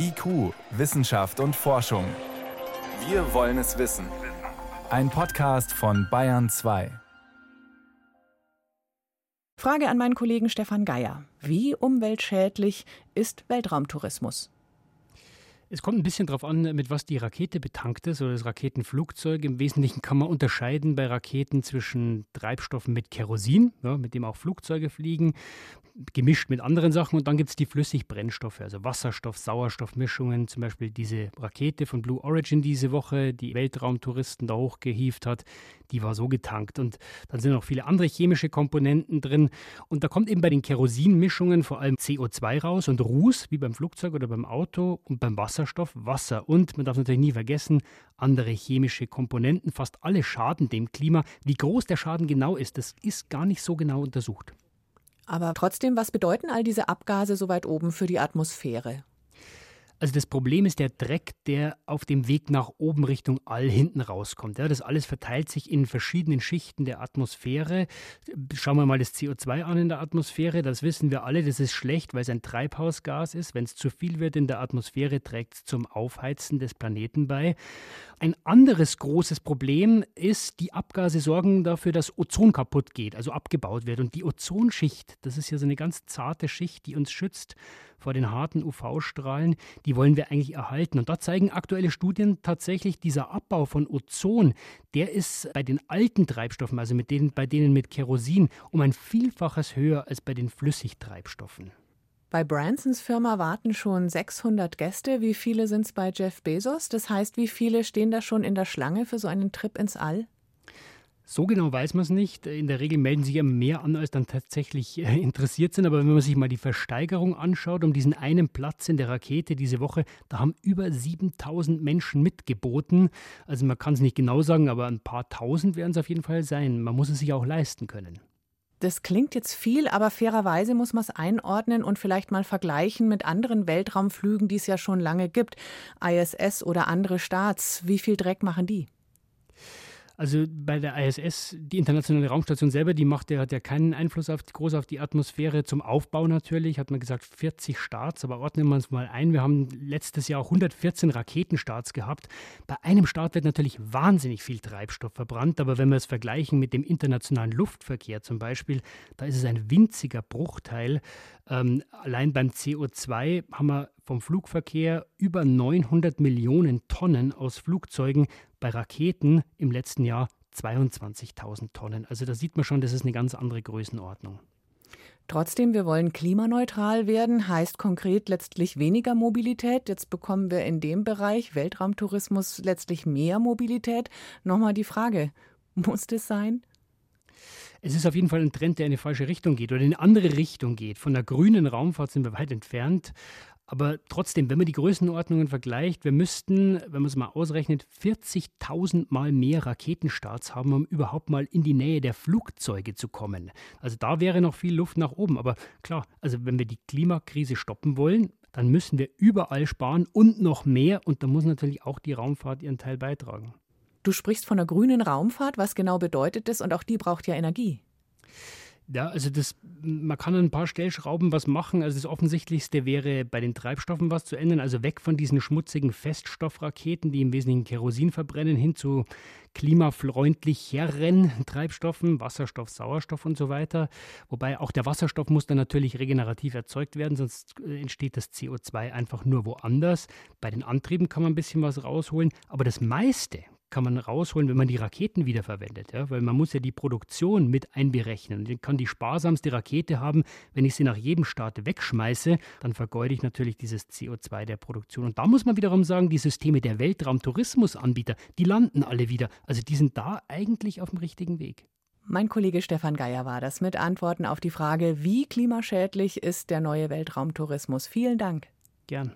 IQ, Wissenschaft und Forschung. Wir wollen es wissen. Ein Podcast von Bayern 2. Frage an meinen Kollegen Stefan Geier. Wie umweltschädlich ist Weltraumtourismus? Es kommt ein bisschen darauf an, mit was die Rakete betankt ist oder das Raketenflugzeug. Im Wesentlichen kann man unterscheiden bei Raketen zwischen Treibstoffen mit Kerosin, ja, mit dem auch Flugzeuge fliegen, gemischt mit anderen Sachen. Und dann gibt es die Flüssigbrennstoffe, also Wasserstoff, Sauerstoffmischungen. Zum Beispiel diese Rakete von Blue Origin diese Woche, die Weltraumtouristen da hochgehievt hat, die war so getankt. Und dann sind noch viele andere chemische Komponenten drin. Und da kommt eben bei den Kerosinmischungen vor allem CO2 raus und Ruß, wie beim Flugzeug oder beim Auto. Und beim Wasserstoff Wasser. Und man darf natürlich nie vergessen, andere chemische Komponenten. Fast alle schaden dem Klima. Wie groß der Schaden genau ist, das ist gar nicht so genau untersucht. Aber trotzdem, was bedeuten all diese Abgase so weit oben für die Atmosphäre? Also das Problem ist der Dreck, der auf dem Weg nach oben Richtung All hinten rauskommt. Ja, das alles verteilt sich in verschiedenen Schichten der Atmosphäre. Schauen wir mal das CO2 an in der Atmosphäre. Das wissen wir alle, das ist schlecht, weil es ein Treibhausgas ist. Wenn es zu viel wird in der Atmosphäre, trägt es zum Aufheizen des Planeten bei. Ein anderes großes Problem ist, die Abgase sorgen dafür, dass Ozon kaputt geht, also abgebaut wird. Und die Ozonschicht, das ist ja so eine ganz zarte Schicht, die uns schützt vor den harten UV-Strahlen, die wollen wir eigentlich erhalten. Und da zeigen aktuelle Studien tatsächlich, dieser Abbau von Ozon, der ist bei den alten Treibstoffen, also mit denen, bei denen mit Kerosin, um ein Vielfaches höher als bei den Flüssigtreibstoffen. Bei Bransons Firma warten schon 600 Gäste. Wie viele sind es bei Jeff Bezos? Das heißt, wie viele stehen da schon in der Schlange für so einen Trip ins All? So genau weiß man es nicht. In der Regel melden sich ja mehr an, als dann tatsächlich äh, interessiert sind. Aber wenn man sich mal die Versteigerung anschaut, um diesen einen Platz in der Rakete diese Woche, da haben über 7000 Menschen mitgeboten. Also man kann es nicht genau sagen, aber ein paar tausend werden es auf jeden Fall sein. Man muss es sich auch leisten können. Das klingt jetzt viel, aber fairerweise muss man es einordnen und vielleicht mal vergleichen mit anderen Weltraumflügen, die es ja schon lange gibt. ISS oder andere Staats. Wie viel Dreck machen die? Also bei der ISS, die internationale Raumstation selber, die macht hat ja keinen Einfluss auf, groß auf die Atmosphäre. Zum Aufbau natürlich, hat man gesagt 40 Starts, aber ordnen wir uns mal ein. Wir haben letztes Jahr auch 114 Raketenstarts gehabt. Bei einem Start wird natürlich wahnsinnig viel Treibstoff verbrannt, aber wenn wir es vergleichen mit dem internationalen Luftverkehr zum Beispiel, da ist es ein winziger Bruchteil. Ähm, allein beim CO2 haben wir vom Flugverkehr über 900 Millionen Tonnen aus Flugzeugen, bei Raketen im letzten Jahr 22.000 Tonnen. Also da sieht man schon, das ist eine ganz andere Größenordnung. Trotzdem, wir wollen klimaneutral werden, heißt konkret letztlich weniger Mobilität. Jetzt bekommen wir in dem Bereich Weltraumtourismus letztlich mehr Mobilität. Nochmal die Frage, muss das sein? Es ist auf jeden Fall ein Trend, der in eine falsche Richtung geht oder in eine andere Richtung geht. Von der grünen Raumfahrt sind wir weit entfernt. Aber trotzdem, wenn man die Größenordnungen vergleicht, wir müssten, wenn man es mal ausrechnet, 40.000 Mal mehr Raketenstarts haben, um überhaupt mal in die Nähe der Flugzeuge zu kommen. Also da wäre noch viel Luft nach oben. Aber klar, also wenn wir die Klimakrise stoppen wollen, dann müssen wir überall sparen und noch mehr. Und da muss natürlich auch die Raumfahrt ihren Teil beitragen. Du sprichst von der grünen Raumfahrt. Was genau bedeutet das? Und auch die braucht ja Energie. Ja, also das, man kann an ein paar Stellschrauben was machen. Also das Offensichtlichste wäre bei den Treibstoffen was zu ändern. Also weg von diesen schmutzigen Feststoffraketen, die im Wesentlichen Kerosin verbrennen, hin zu klimafreundlicheren Treibstoffen, Wasserstoff, Sauerstoff und so weiter. Wobei auch der Wasserstoff muss dann natürlich regenerativ erzeugt werden, sonst äh, entsteht das CO2 einfach nur woanders. Bei den Antrieben kann man ein bisschen was rausholen, aber das meiste kann man rausholen, wenn man die Raketen wiederverwendet. Ja? Weil man muss ja die Produktion mit einberechnen. Ich kann die sparsamste Rakete haben, wenn ich sie nach jedem Start wegschmeiße, dann vergeude ich natürlich dieses CO2 der Produktion. Und da muss man wiederum sagen, die Systeme der Weltraumtourismusanbieter, die landen alle wieder. Also die sind da eigentlich auf dem richtigen Weg. Mein Kollege Stefan Geier war das mit Antworten auf die Frage, wie klimaschädlich ist der neue Weltraumtourismus. Vielen Dank. Gern.